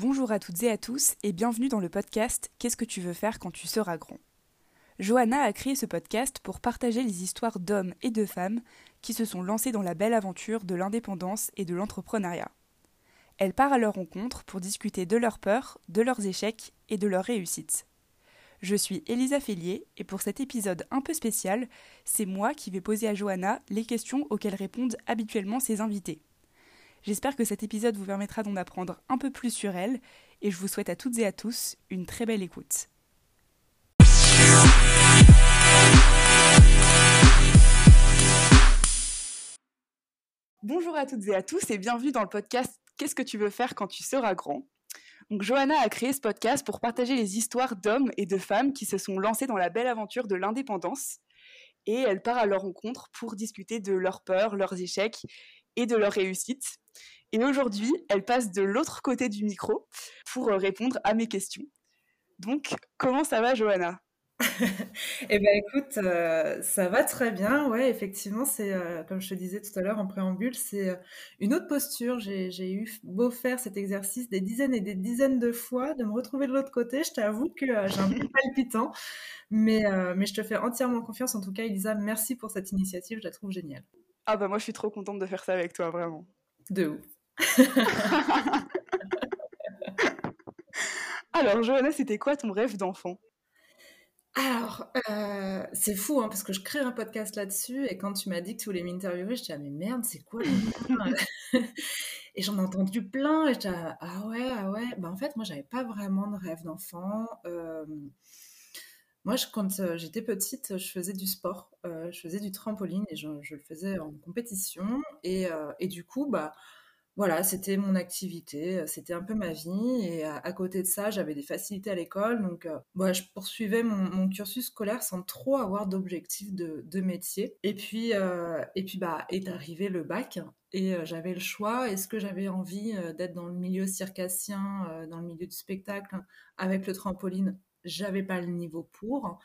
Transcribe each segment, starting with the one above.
Bonjour à toutes et à tous et bienvenue dans le podcast Qu'est-ce que tu veux faire quand tu seras grand? Johanna a créé ce podcast pour partager les histoires d'hommes et de femmes qui se sont lancés dans la belle aventure de l'indépendance et de l'entrepreneuriat. Elle part à leur rencontre pour discuter de leurs peurs, de leurs échecs et de leurs réussites. Je suis Elisa Fellier et pour cet épisode un peu spécial, c'est moi qui vais poser à Johanna les questions auxquelles répondent habituellement ses invités. J'espère que cet épisode vous permettra d'en apprendre un peu plus sur elle et je vous souhaite à toutes et à tous une très belle écoute. Bonjour à toutes et à tous et bienvenue dans le podcast Qu'est-ce que tu veux faire quand tu seras grand? Johanna a créé ce podcast pour partager les histoires d'hommes et de femmes qui se sont lancés dans la belle aventure de l'indépendance. Et elle part à leur rencontre pour discuter de leurs peurs, leurs échecs et de leurs réussites. Et aujourd'hui, elle passe de l'autre côté du micro pour euh, répondre à mes questions. Donc, comment ça va, Johanna? Eh ben écoute, euh, ça va très bien. Ouais, effectivement, c'est euh, comme je te disais tout à l'heure en préambule, c'est euh, une autre posture. J'ai eu beau faire cet exercice des dizaines et des dizaines de fois, de me retrouver de l'autre côté. Je t'avoue que j'ai un peu palpitant, mais, mais je te fais entièrement confiance. En tout cas, Elisa, merci pour cette initiative. Je la trouve géniale. Ah bah moi, je suis trop contente de faire ça avec toi, vraiment. De ouf. Alors, Johanna, c'était quoi ton rêve d'enfant? Alors, euh, c'est fou, hein, parce que je crée un podcast là-dessus, et quand tu m'as dit que tu voulais m'interviewer, je disais, ah mais merde, c'est quoi Et j'en ai entendu plein, et je disais, ah ouais, ah ouais. Bah, en fait, moi, j'avais pas vraiment de rêve d'enfant. Euh, moi, je, quand euh, j'étais petite, je faisais du sport, je faisais du trampoline, et je, le faisais en compétition, et, et du coup, bah voilà, c'était mon activité, c'était un peu ma vie. Et à, côté de ça, j'avais des facilités à l'école. Donc, euh, je poursuivais mon, cursus scolaire sans trop avoir d'objectif de, métier. Et puis, euh, et puis bah, est arrivé le bac. Et euh, j'avais le choix. Est-ce que j'avais envie d'être dans le milieu circassien, dans le milieu du spectacle, avec le trampoline? J'avais pas le niveau pour.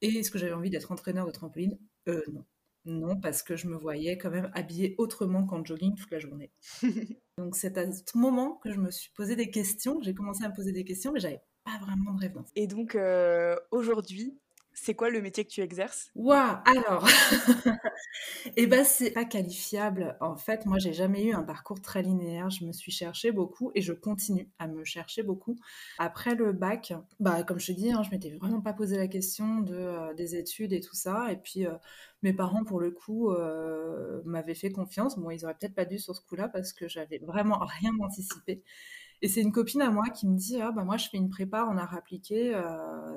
Et est-ce que j'avais envie d'être entraîneur de trampoline? Non. Non, parce que je me voyais quand même habillée autrement qu'en jogging toute la journée. Donc c'est à ce moment que je me suis posé des questions, j'ai commencé à me poser des questions, mais j'avais pas vraiment de rêve. Et donc euh, aujourd'hui, c'est quoi le métier que tu exerces? Waouh Alors, eh ben c'est pas qualifiable. En fait, moi, j'ai jamais eu un parcours très linéaire. Je me suis cherché beaucoup et je continue à me chercher beaucoup. Après le bac, bah comme je te dis, hein, je m'étais vraiment pas posé la question euh, des études et tout ça. Et puis euh, mes parents, pour le coup, euh, m'avaient fait confiance. Bon, ils auraient peut-être pas dû sur ce coup-là parce que j'avais vraiment rien anticipé. Et c'est une copine à moi qui me dit ah bah moi je fais une prépa en art appliqué,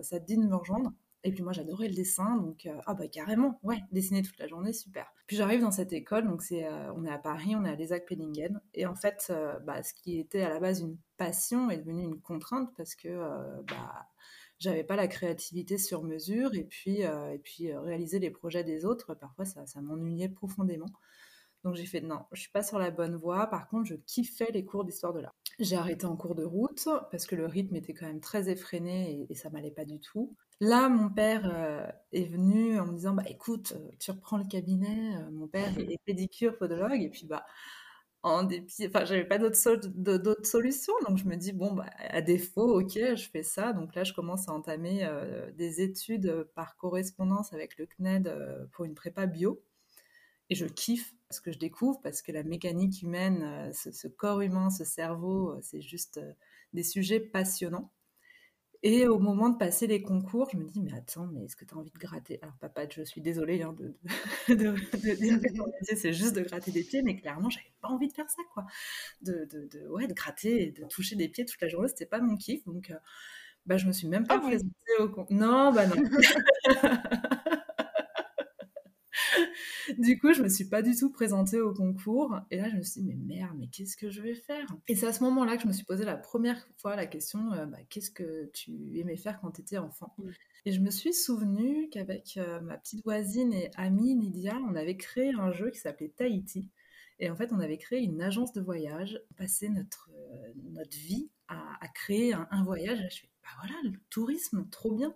ça te dit de me rejoindre? Et puis moi, j'adorais le dessin, donc euh, ah bah carrément, ouais, dessiner toute la journée, super. Puis j'arrive dans cette école, donc c'est, euh, on est à Paris, on est à l'ESAC Pellingen, et en fait, euh, bah, ce qui était à la base une passion est devenu une contrainte parce que bah j'avais pas la créativité sur mesure, et puis et puis réaliser les projets des autres, parfois ça, ça m'ennuyait profondément. Donc j'ai fait non, je suis pas sur la bonne voie. Par contre, je kiffais les cours d'histoire de l'art. J'ai arrêté en cours de route parce que le rythme était quand même très effréné et, et ça m'allait pas du tout. Là, mon père euh, est venu en me disant, bah écoute, euh, tu reprends le cabinet. Euh, mon père est pédicure, podologue, et puis bah en dépit, enfin j'avais pas d'autres solutions, donc je me dis bon bah à défaut, ok, je fais ça. Donc là, je commence à entamer des études par correspondance avec le CNED pour une prépa bio, et je kiffe ce que je découvre parce que la mécanique humaine, ce corps humain, ce cerveau, c'est juste des sujets passionnants. Et au moment de passer les concours, je me dis, mais attends, mais est-ce que tu as envie de gratter? Alors, papa, je suis désolée hein, de, de, de, c'est juste de gratter des pieds, mais clairement, j'avais pas envie de faire ça, quoi. De, de, ouais, de gratter et de toucher des pieds toute la journée, c'était pas mon kiff. Donc, euh, bah, je me suis même pas ah présentée au concours. Non, bah non. du coup, je me suis pas du tout présentée au concours. Et là, je me suis dit, mais merde, mais qu'est-ce que je vais faire? Et c'est à ce moment-là que je me suis posé la première fois la question, euh, bah, qu'est-ce que tu aimais faire quand tu étais enfant? Mm. Et je me suis souvenue qu'avec euh, ma petite voisine et amie Lydia, on avait créé un jeu qui s'appelait Tahiti. Et en fait, on avait créé une agence de voyage, passé notre, euh, notre vie à, créer un, un voyage. Et je fais, bah voilà, le tourisme, trop bien.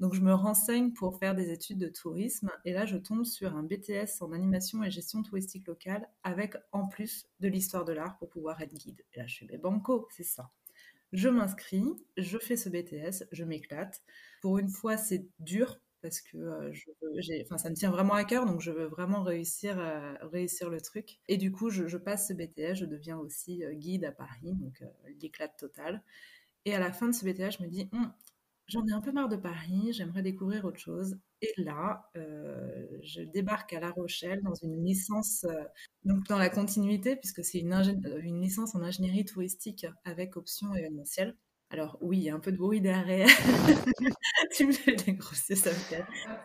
Donc je me renseigne pour faire des études de tourisme et là je tombe sur un BTS en animation et gestion touristique locale avec en plus de l'histoire de l'art pour pouvoir être guide. Et là je mais banco, c'est ça. Je m'inscris, je fais ce BTS, je m'éclate. Pour une fois, c'est dur parce que euh, ça me tient vraiment à cœur, donc je veux vraiment réussir, réussir le truc. Et du coup, je, passe ce BTS, je deviens aussi euh, guide à Paris, donc euh, l'éclate totale. Et à la fin de ce BTS, je me dis, hum, j'en ai un peu marre de Paris, j'aimerais découvrir autre chose. Et là, je débarque à La Rochelle dans une licence, donc dans la continuité, puisque c'est une, une licence en ingénierie touristique avec option événementielle. Alors oui, il y a un peu de bruit derrière. tu me fais dégrosser ça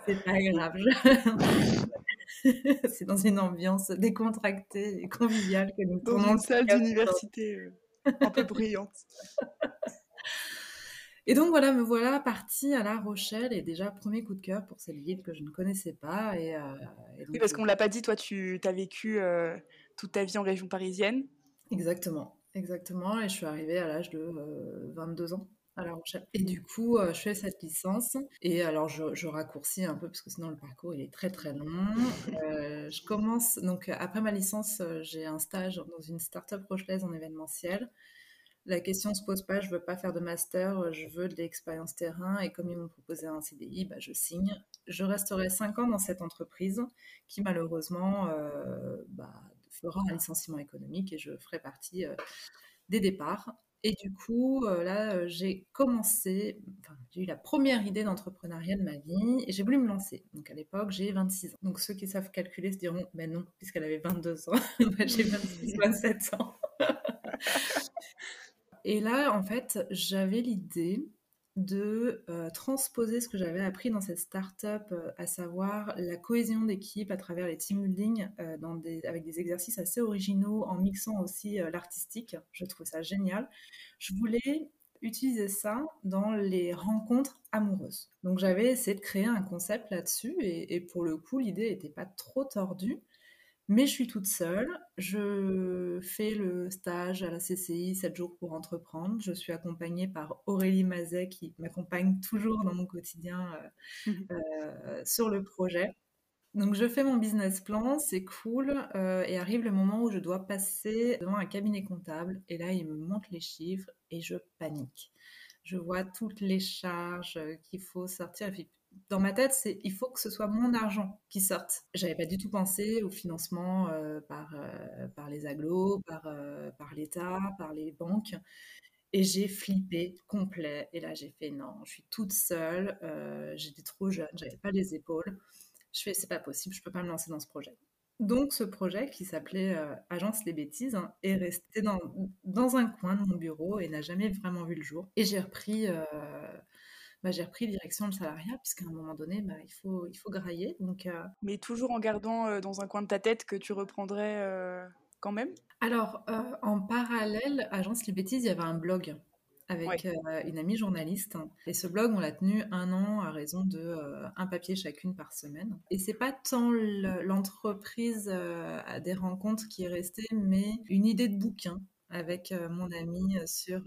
C'est pas grave. c'est dans une ambiance décontractée et conviviale que nous Dans une salle d'université euh, un peu brillante. Et donc voilà, me voilà partie à La Rochelle et déjà premier coup de cœur pour cette ville que je ne connaissais pas. Et, euh, oui, parce qu'on l'a pas dit, toi tu as vécu euh, toute ta vie en région parisienne. Exactement. Exactement, et je suis arrivée à l'âge de 22 euh, ans à La Rochelle. Et du coup, euh, je fais cette licence. Et alors, je, raccourcis un peu parce que sinon le parcours il est très très long. Euh, je commence donc après ma licence, j'ai un stage dans une start-up rochelaise en événementiel. La question se pose pas, je veux pas faire de master, je veux de l'expérience terrain. Et comme ils m'ont proposé un CDI, bah, je signe. Je resterai 5 ans dans cette entreprise qui malheureusement bah, fera un licenciement économique et je ferai partie euh, des départs. Et du coup, euh, là, euh, j'ai commencé, j'ai eu la première idée d'entrepreneuriat de ma vie et j'ai voulu me lancer. Donc à l'époque, j'ai 26 ans. Donc ceux qui savent calculer se diront, ben non, puisqu'elle avait 22 ans, j'ai 26, 27 ans. Et là, en fait, j'avais l'idée de euh, transposer ce que j'avais appris dans cette start-up, euh, à savoir la cohésion d'équipe à travers les team building, euh, avec des exercices assez originaux, en mixant aussi l'artistique. Je trouve ça génial. Je voulais utiliser ça dans les rencontres amoureuses. Donc j'avais essayé de créer un concept là-dessus, et pour le coup, l'idée n'était pas trop tordue. Mais je suis toute seule. Je fais le stage à la CCI 7 jours pour entreprendre. Je suis accompagnée par Aurélie Mazet qui m'accompagne toujours dans mon quotidien euh, euh, sur le projet. Donc je fais mon business plan, c'est cool, euh, et arrive le moment où je dois passer devant un cabinet comptable, et là il me montre les chiffres et je panique. Je vois toutes les charges qu'il faut sortir, et puis dans ma tête, c'est il faut que ce soit mon argent qui sorte. J'avais pas du tout pensé au financement euh, par, euh, par les agglos, par, euh, par l'État, par les banques. Et j'ai flippé complet. Et là, j'ai fait non, je suis toute seule. J'étais trop jeune, j'avais pas les épaules. Je fais c'est pas possible, je peux pas me lancer dans ce projet. Donc, ce projet qui s'appelait Agence les bêtises hein, est resté dans, dans un coin de mon bureau et n'a jamais vraiment vu le jour. Et j'ai repris bah, j'ai repris direction le salariat, puisqu'à un moment donné, bah, il, faut, il faut grailler. Donc, euh, Mais toujours en gardant euh, dans un coin de ta tête que tu reprendrais euh, quand même? Alors, en parallèle, Agence Les Bêtises, il y avait un blog avec une amie journaliste. Et ce blog, on l'a tenu un an à raison de un papier chacune par semaine. Et c'est pas tant l'entreprise à des rencontres qui est restée, mais une idée de bouquin avec mon ami sur...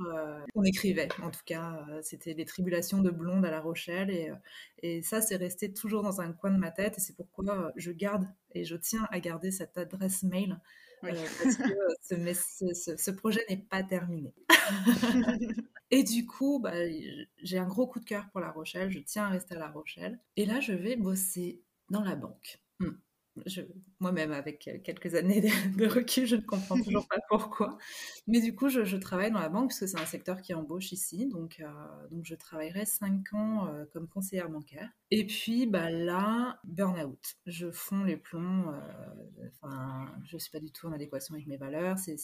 On écrivait, en tout cas, c'était les tribulations de Blonde à La Rochelle, et, et ça, c'est resté toujours dans un coin de ma tête, et c'est pourquoi je garde, et je tiens à garder cette adresse mail, parce que ce, ce, projet n'est pas terminé. et du coup, bah, j'ai un gros coup de cœur pour La Rochelle, je tiens à rester à La Rochelle, et là, je vais bosser dans la banque. Moi-même, avec quelques années de, recul, je ne comprends toujours pas pourquoi. Mais du coup, je, travaille dans la banque parce que c'est un secteur qui embauche ici. Donc, euh, donc je travaillerai 5 ans euh, comme conseillère bancaire. Et puis bah, là, burn-out. Je fonds les plombs. Euh, je ne suis pas du tout en adéquation avec mes valeurs. C'est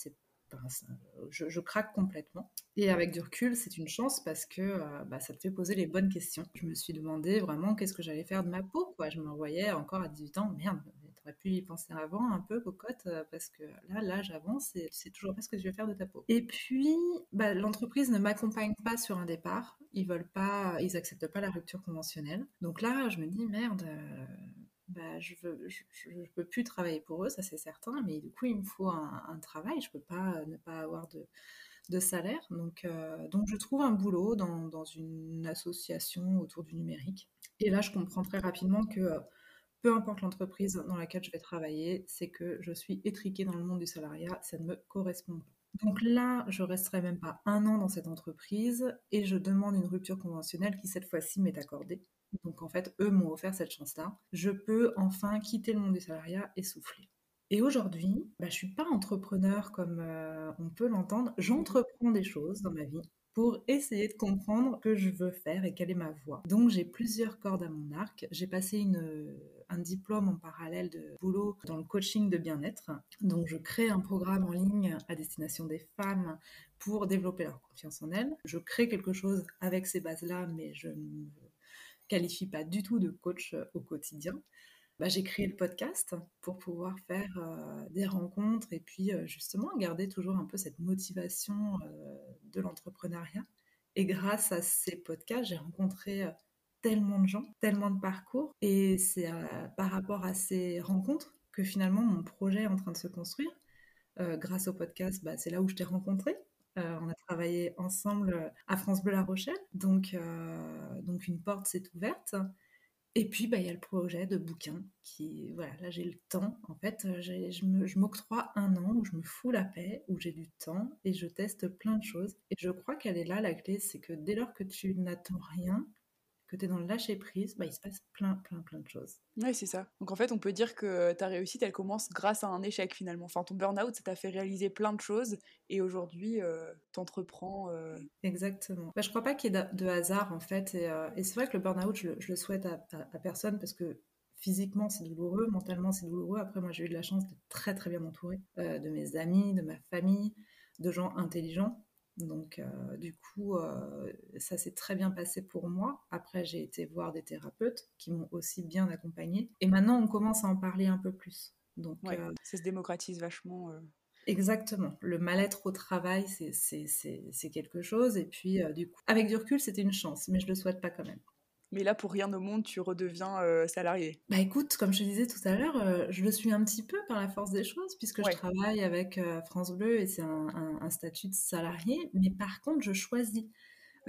je, je, craque complètement. Et avec du recul, c'est une chance parce que bah, ça te fait poser les bonnes questions. Je me suis demandé vraiment qu'est-ce que j'allais faire de ma peau. Quoi. Je me voyais encore à 18 ans, merde, Pu y penser avant un peu, cocotte, euh, parce que là, là, j'avance et tu sais toujours pas ce que tu veux faire de ta peau. Et puis, bah, l'entreprise ne m'accompagne pas sur un départ. Ils veulent pas, ils acceptent pas la rupture conventionnelle. Donc là, je me dis, merde, euh, bah, je, je, peux plus travailler pour eux, ça c'est certain, mais du coup, il me faut un, travail. Je peux pas ne pas avoir de, salaire. Donc, euh, donc, je trouve un boulot dans, dans, une association autour du numérique. Et là, je comprends très rapidement que peu importe l'entreprise dans laquelle je vais travailler, c'est que je suis étriquée dans le monde du salariat, ça ne me correspond pas. Donc là, je resterai même pas un an dans cette entreprise et je demande une rupture conventionnelle qui cette fois-ci m'est accordée. Donc en fait, eux m'ont offert cette chance-là. Je peux enfin quitter le monde du salariat et souffler. Et aujourd'hui, bah, je suis pas entrepreneur comme euh, on peut l'entendre. J'entreprends des choses dans ma vie pour essayer de comprendre que je veux faire et quelle est ma voie. Donc j'ai plusieurs cordes à mon arc. J'ai passé une, un diplôme en parallèle de boulot dans le coaching de bien-être. Donc je crée un programme en ligne à destination des femmes pour développer leur confiance en elles. Je crée quelque chose avec ces bases-là, mais je ne qualifie pas du tout de coach au quotidien. Bah, j'ai créé le podcast pour pouvoir faire euh, des rencontres et puis euh, justement garder toujours un peu cette motivation euh, de l'entrepreneuriat. Et grâce à ces podcasts, j'ai rencontré tellement de gens, tellement de parcours. Et c'est par rapport à ces rencontres que finalement mon projet est en train de se construire. grâce au podcast, bah, c'est là où je t'ai rencontré. on a travaillé ensemble à France Bleu La Rochelle. Donc, donc une porte s'est ouverte. Et puis, bah, il y a le projet de bouquin qui, voilà, là j'ai le temps. En fait, euh, je m'octroie un an où je me fous la paix, où j'ai du temps et je teste plein de choses. Et je crois qu'elle est là, la clé, c'est que dès lors que tu n'attends rien, que tu es dans le lâcher prise, bah, il se passe plein, plein, plein de choses. Oui, c'est ça. Donc en fait, on peut dire que ta réussite, elle commence grâce à un échec finalement. Enfin, ton burn-out, ça t'a fait réaliser plein de choses et aujourd'hui, euh, t'entreprends. Euh, Exactement. Bah, je crois pas qu'il y ait de, hasard en fait. Et, euh, c'est vrai que le burn-out, je, le souhaite à, personne parce que physiquement c'est douloureux, mentalement c'est douloureux. Après, moi j'ai eu de la chance d'être très très bien entourée de mes amis, de ma famille, de gens intelligents donc, euh, du coup, euh, ça s'est très bien passé pour moi. Après, j'ai été voir des thérapeutes qui m'ont aussi bien accompagnée. Et maintenant, on commence à en parler un peu plus. Donc, euh, ça se démocratise vachement. Exactement. Le mal-être au travail, c'est quelque chose. Et puis, du coup, avec du recul, c'était une chance, mais je le souhaite pas quand même mais là, pour rien au monde, tu redeviens euh, salarié. Bah écoute, comme je te disais tout à l'heure, euh, je le suis un petit peu par la force des choses, puisque je travaille avec euh, France Bleu et c'est un, statut de salarié, mais par contre, je choisis.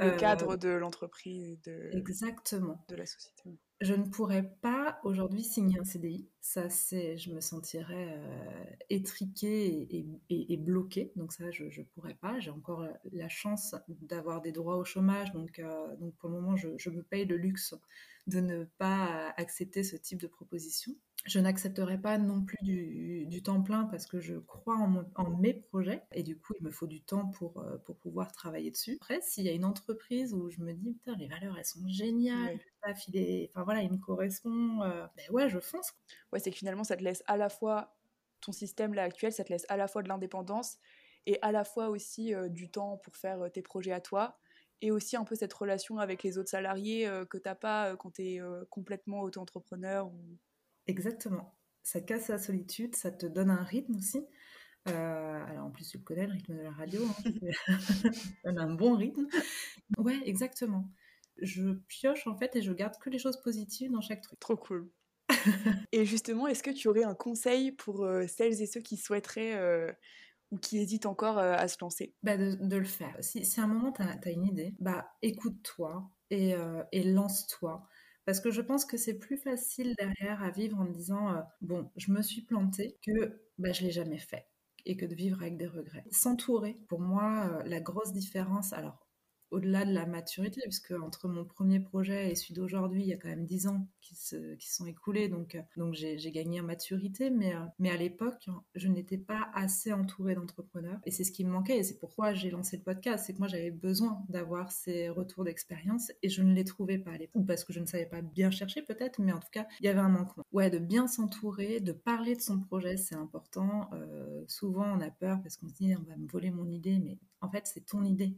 Le cadre de l'entreprise, de... Exactement. de la société je ne pourrais pas aujourd'hui signer un CDI. Ça, c'est, je me sentirais euh, étriquée et, et, bloquée. Donc ça, je ne pourrais pas. J'ai encore la chance d'avoir des droits au chômage. Donc, euh, donc pour le moment, je, je, me paye le luxe de ne pas accepter ce type de proposition. Je n'accepterai pas non plus du, temps plein parce que je crois en, mes projets et du coup il me faut du temps pour, euh, pour pouvoir travailler dessus. Après, s'il y a une entreprise où je me dis putain les valeurs elles sont géniales, enfin voilà il me correspond, euh, ben ouais je fonce. Ouais c'est que finalement ça te laisse à la fois ton système là actuel, ça te laisse à la fois de l'indépendance et à la fois aussi euh, du temps pour faire tes projets à toi et aussi un peu cette relation avec les autres salariés que t'as pas quand tu es complètement auto-entrepreneur ou Exactement. Ça casse la solitude, ça te donne un rythme aussi. Euh, alors en plus, tu le connais, le rythme de la radio. Hein, on a un bon rythme. Ouais, exactement. Je pioche en fait et je garde que les choses positives dans chaque truc. Trop cool. et justement, est-ce que tu aurais un conseil pour euh, celles et ceux qui souhaiteraient euh, ou qui hésitent encore à se lancer? Bah de, le faire. Si, si à un moment tu as, une idée, bah écoute-toi et, et lance-toi. Parce que je pense que c'est plus facile derrière à vivre en disant euh, bon, je me suis plantée que bah, je l'ai jamais fait et que de vivre avec des regrets. S'entourer, pour moi, euh, la grosse différence, alors au-delà de la maturité, puisque entre mon premier projet et celui d'aujourd'hui, il y a quand même dix ans qui se qui sont écoulés, donc euh, donc j'ai gagné en maturité, mais euh, mais à l'époque, je n'étais pas assez entourée d'entrepreneurs, et c'est ce qui me manquait, et c'est pourquoi j'ai lancé le podcast, c'est que moi j'avais besoin d'avoir ces retours d'expérience, et je ne les trouvais pas à l'époque, ou parce que je ne savais pas bien chercher peut-être, mais en tout cas il y avait un manquement. Ouais, de bien s'entourer, de parler de son projet, c'est important. Euh, souvent on a peur parce qu'on se dit on va me voler mon idée, mais en fait c'est ton idée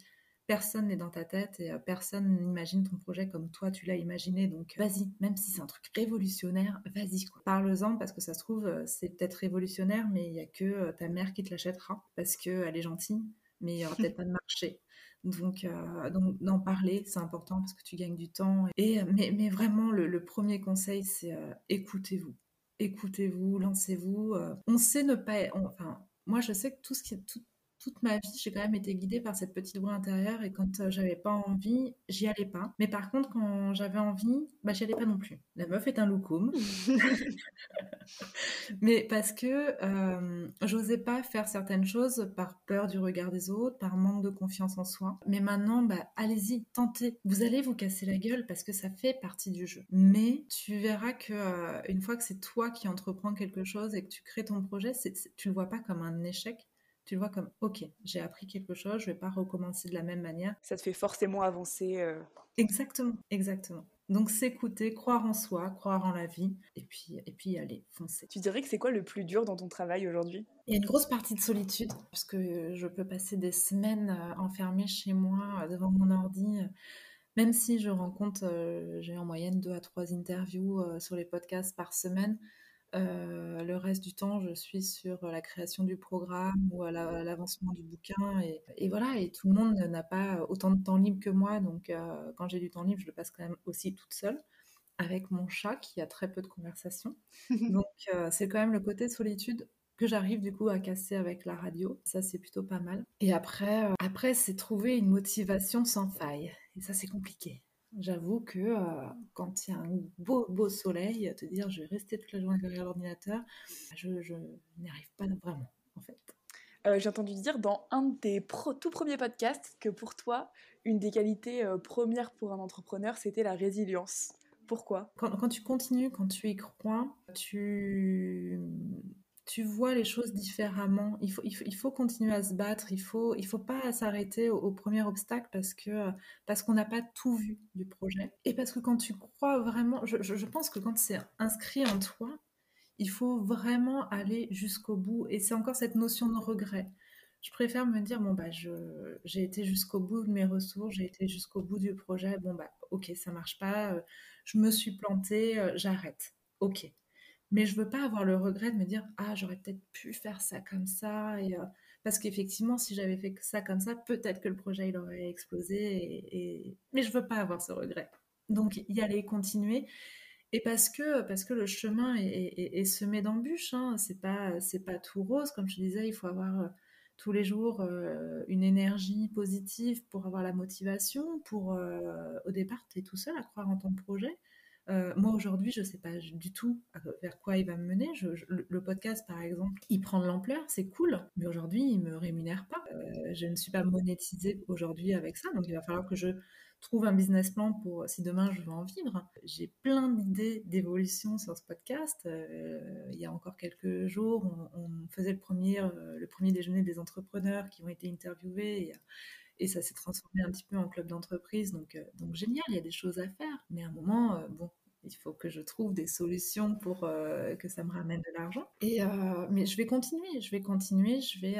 personne n'est dans ta tête et euh, personne n'imagine ton projet comme toi tu l'as imaginé. Donc vas-y, même si c'est un truc révolutionnaire, vas-y. Parle-en parce que ça se trouve euh, c'est peut-être révolutionnaire, mais il y a que euh, ta mère qui te l'achètera parce qu'elle est gentille, mais il y aura peut-être pas de marché. Donc, donc d'en parler, c'est important parce que tu gagnes du temps. Et mais, mais vraiment, le, premier conseil, c'est écoutez-vous, écoutez-vous, lancez-vous. on sait ne pas, enfin, moi je sais que tout ce qui, tout, toute ma vie, j'ai quand même été guidée par cette petite voix intérieure et quand euh, j'avais pas envie, j'y allais pas. Mais par contre, quand j'avais envie, bah, j'y allais pas non plus. La meuf est un loukoum. Mais parce que euh, j'osais pas faire certaines choses par peur du regard des autres, par manque de confiance en soi. Mais maintenant, bah, allez-y, tentez. Vous allez vous casser la gueule parce que ça fait partie du jeu. Mais tu verras que euh, une fois que c'est toi qui entreprends quelque chose et que tu crées ton projet, c'est, tu le vois pas comme un échec, tu le vois comme ok, j'ai appris quelque chose, je vais pas recommencer de la même manière. Ça te fait forcément avancer. Euh. Exactement, exactement. Donc s'écouter, croire en soi, croire en la vie, et puis, et puis aller, foncer. Tu dirais que c'est quoi le plus dur dans ton travail aujourd'hui? Il y a une grosse partie de solitude, parce que je peux passer des semaines euh, enfermée chez moi, devant mon ordi. Même si je rencontre, euh, j'ai en moyenne deux à trois interviews sur les podcasts par semaine, euh, le reste du temps, je suis sur la création du programme ou à l'avancement du bouquin. Et, voilà, et tout le monde n'a pas autant de temps libre que moi. Donc, euh, quand j'ai du temps libre, je le passe quand même aussi toute seule avec mon chat qui a très peu de conversation. donc, euh, c'est quand même le côté solitude que j'arrive du coup à casser avec la radio. Ça, c'est plutôt pas mal. Et après, après c'est trouver une motivation sans faille. Et ça, c'est compliqué. J'avoue que euh, quand il y a un beau, beau soleil, te dire je vais rester toute la journée derrière l'ordinateur, je, je n'y arrive pas vraiment, en fait. Euh, j'ai entendu dire dans un de tes tout premiers podcasts que pour toi, une des qualités euh, premières pour un entrepreneur, c'était la résilience. Pourquoi? Quand, quand, tu continues, quand tu y crois, tu tu vois les choses différemment. Il faut, il faut, continuer à se battre. Il faut, il faut pas s'arrêter au, premier obstacle parce que parce qu'on n'a pas tout vu du projet. Et parce que quand tu crois vraiment, je, je, pense que quand c'est inscrit en toi, il faut vraiment aller jusqu'au bout. Et c'est encore cette notion de regret. Je préfère me dire bon bah j'ai été jusqu'au bout de mes ressources, j'ai été jusqu'au bout du projet. Bon bah ok ça marche pas, je me suis plantée, j'arrête. Ok mais je veux pas avoir le regret de me dire ah j'aurais peut-être pu faire ça comme ça et euh, parce qu'effectivement si j'avais fait ça comme ça peut-être que le projet il aurait explosé et, mais je veux pas avoir ce regret. Donc y aller continuer et parce que parce que le chemin est, semé d'embûches hein, c'est pas c'est pas tout rose. Comme je disais il faut avoir euh, tous les jours euh, une énergie positive pour avoir la motivation pour au départ tu es tout seul à croire en ton projet euh, moi aujourd'hui, je ne sais pas du tout vers quoi il va me mener. le podcast, par exemple, il prend de l'ampleur, c'est cool, mais aujourd'hui, il me rémunère pas. Euh, je ne suis pas monétisée aujourd'hui avec ça, donc il va falloir que je trouve un business plan pour si demain je veux en vivre. J'ai plein d'idées d'évolution sur ce podcast. Euh, il y a encore quelques jours, on, faisait le premier, le premier déjeuner des entrepreneurs qui ont été interviewés. Et ça s'est transformé un petit peu en club d'entreprise. Donc, euh, donc génial, il y a des choses à faire. Mais à un moment, euh, bon, il faut que je trouve des solutions pour euh, que ça me ramène de l'argent. Et mais je vais continuer, je vais continuer, je vais,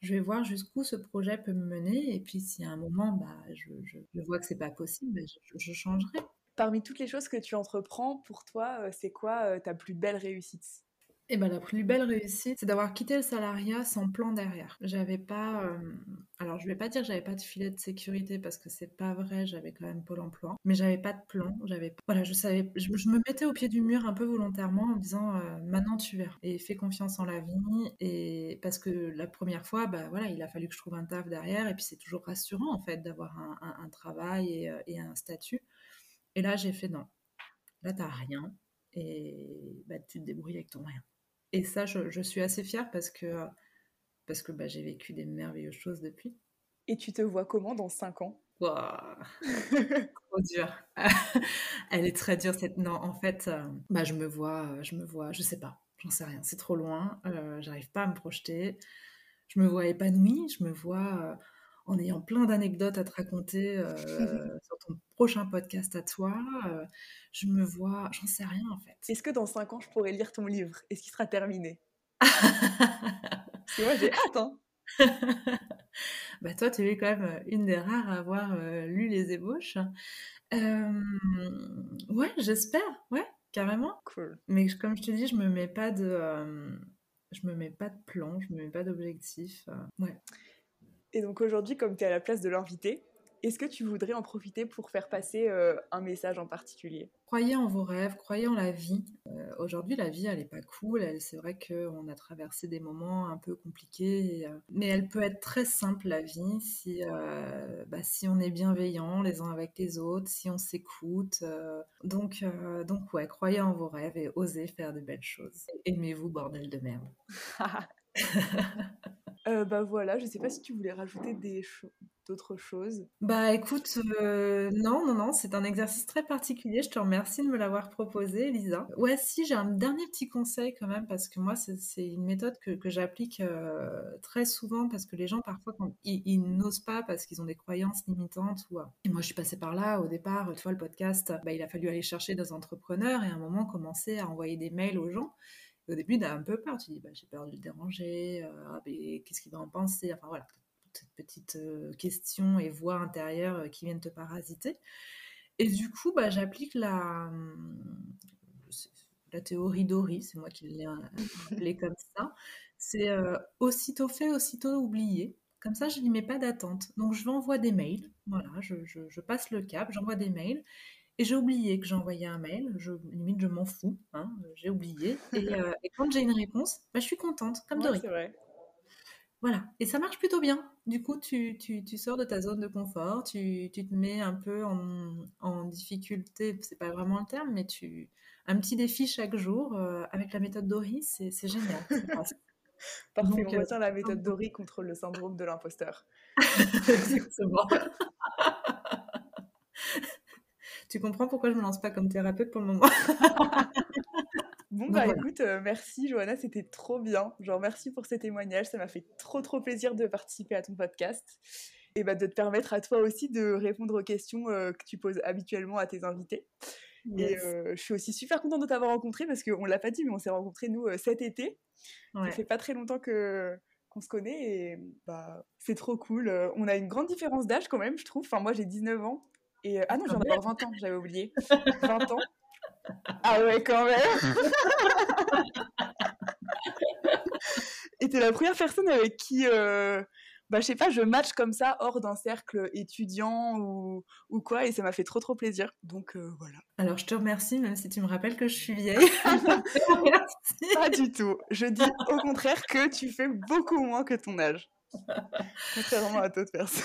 je vais voir jusqu'où ce projet peut me mener. Et puis si à un moment, bah, je, vois que c'est pas possible, bah, je, changerai. Parmi toutes les choses que tu entreprends, pour toi, c'est quoi ta plus belle réussite? Et ben, la plus belle réussite, c'est d'avoir quitté le salariat sans plan derrière. J'avais pas, euh, alors je vais pas dire que j'avais pas de filet de sécurité parce que c'est pas vrai, j'avais quand même Pôle emploi, mais j'avais pas de plan, j'avais, voilà, je savais, je, me mettais au pied du mur un peu volontairement en me disant, euh, maintenant tu verras et fais confiance en la vie et parce que la première fois, bah voilà, il a fallu que je trouve un taf derrière et puis c'est toujours rassurant en fait d'avoir un, travail euh, et, un statut. Et là j'ai fait non, là t'as rien et bah, tu te débrouilles avec ton rien. Et ça, je, suis assez fière parce que, parce que bah, j'ai vécu des merveilleuses choses depuis. Et tu te vois comment dans 5 ans? Trop dur. Elle est très dure cette. Non, en fait, euh, bah, je me vois, je me vois, je sais pas, j'en sais rien. C'est trop loin. Euh, J'arrive pas à me projeter. Je me vois épanouie. Je me vois euh, en ayant plein d'anecdotes à te raconter euh, sur ton prochain podcast à toi. Euh, je me vois, j'en sais rien en fait. Est-ce que dans 5 ans, je pourrais lire ton livre? Est-ce qu'il sera terminé? Parce que moi, j'ai hâte. Hein. bah toi, tu es quand même euh, une des rares à avoir lu les ébauches. ouais, j'espère, ouais, carrément. Cool. Mais comme je te dis, je me mets pas de, je me mets pas de plan, je me mets pas d'objectif. ouais. Et donc aujourd'hui, comme tu es à la place de l'invité, est-ce que tu voudrais en profiter pour faire passer euh, un message en particulier? Croyez en vos rêves, croyez en la vie. Euh, aujourd'hui, la vie, elle n'est pas cool. C'est vrai qu'on a traversé des moments un peu compliqués, euh, mais elle peut être très simple, la vie, si, bah, si on est bienveillant les uns avec les autres, si on s'écoute. donc, donc, ouais, croyez en vos rêves et osez faire de belles choses. Aimez-vous, bordel de merde. Euh, bah voilà, je sais pas si tu voulais rajouter des d'autres choses. Bah écoute, euh, non, non, non, c'est un exercice très particulier. Je te remercie de me l'avoir proposé, Lisa. Ouais, si, j'ai un dernier petit conseil quand même, parce que moi, c'est une méthode que, que j'applique euh, très souvent, parce que les gens, parfois, ils, n'osent pas parce qu'ils ont des croyances limitantes. Ou, et moi, je suis passée par là au départ, tu vois, le podcast, bah, il a fallu aller chercher des entrepreneurs et à un moment commencer à envoyer des mails aux gens au début, tu as un peu peur. Tu dis, bah, j'ai peur de le déranger. Euh, ah, qu'est-ce qu'il va en penser? Enfin voilà, toutes ces petites euh, questions et voix intérieures euh, qui viennent te parasiter. Et du coup, bah, j'applique la, la théorie Dory, c'est moi qui l'ai appelée comme ça. C'est aussitôt fait, aussitôt oublié. Comme ça, je n'y mets pas d'attente. Donc, je vais envoyer des mails. Voilà, je, je, je passe le cap, j'envoie des mails. Et j'ai oublié que j'ai envoyé un mail. Je, limite, je m'en fous. Hein, j'ai oublié. Euh, et, quand j'ai une réponse, bah, je suis contente, comme ouais, vrai. Voilà. Et ça marche plutôt bien. Du coup, tu, tu, tu sors de ta zone de confort, tu, tu te mets un peu en, en difficulté, c'est pas vraiment le terme, mais tu un petit défi chaque jour euh, avec la méthode Dory, c'est génial. Parfait, on retient la méthode Dory contre le syndrome de l'imposteur. Exactement. Tu comprends pourquoi je me lance pas comme thérapeute pour le moment? Bon bah écoute, euh, merci Johanna, c'était trop bien. Genre merci pour ces témoignages, ça m'a fait trop trop plaisir de participer à ton podcast et bah, de te permettre à toi aussi de répondre aux questions euh, que tu poses habituellement à tes invités. Et euh, je suis aussi super contente de t'avoir rencontré parce qu'on l'a pas dit, mais on s'est rencontrés nous cet été. Ça fait pas très longtemps que qu'on se connaît et bah c'est trop cool. On a une grande différence d'âge quand même, je trouve. Enfin moi j'ai 19 ans et, euh, ah non, j'en ai 20 ans, j'avais oublié. 20 ans. Ah ouais, quand même. Et t'es la première personne avec qui, euh, bah, je sais pas, je match comme ça hors d'un cercle étudiant ou, ou, quoi, et ça m'a fait trop trop plaisir. Donc euh, voilà. Alors je te remercie, même si tu me rappelles que je suis vieille. pas du tout. Je dis au contraire que tu fais beaucoup moins que ton âge. Contrairement à d'autres personnes.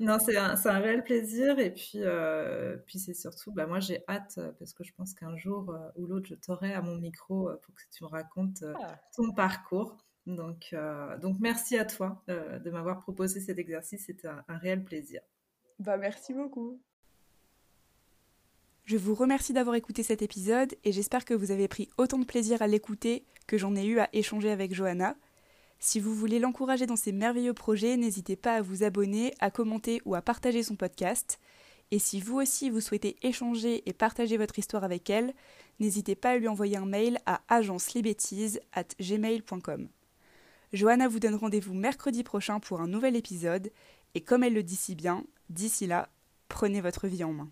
Non, c'est un, un, réel plaisir. Et puis, euh, puis c'est surtout, bah, moi j'ai hâte, parce que je pense qu'un jour euh, ou l'autre, je t'aurai à mon micro euh, pour que tu me racontes ah. ton parcours. Donc, donc merci à toi de m'avoir proposé cet exercice. C'était un, un réel plaisir. Bah, merci beaucoup. Je vous remercie d'avoir écouté cet épisode et j'espère que vous avez pris autant de plaisir à l'écouter que j'en ai eu à échanger avec Johanna. Si vous voulez l'encourager dans ses merveilleux projets, n'hésitez pas à vous abonner, à commenter ou à partager son podcast. Et si vous aussi vous souhaitez échanger et partager votre histoire avec elle, n'hésitez pas à lui envoyer un mail à gmail.com. Johanna vous donne rendez-vous mercredi prochain pour un nouvel épisode, et comme elle le dit si bien, d'ici là, prenez votre vie en main.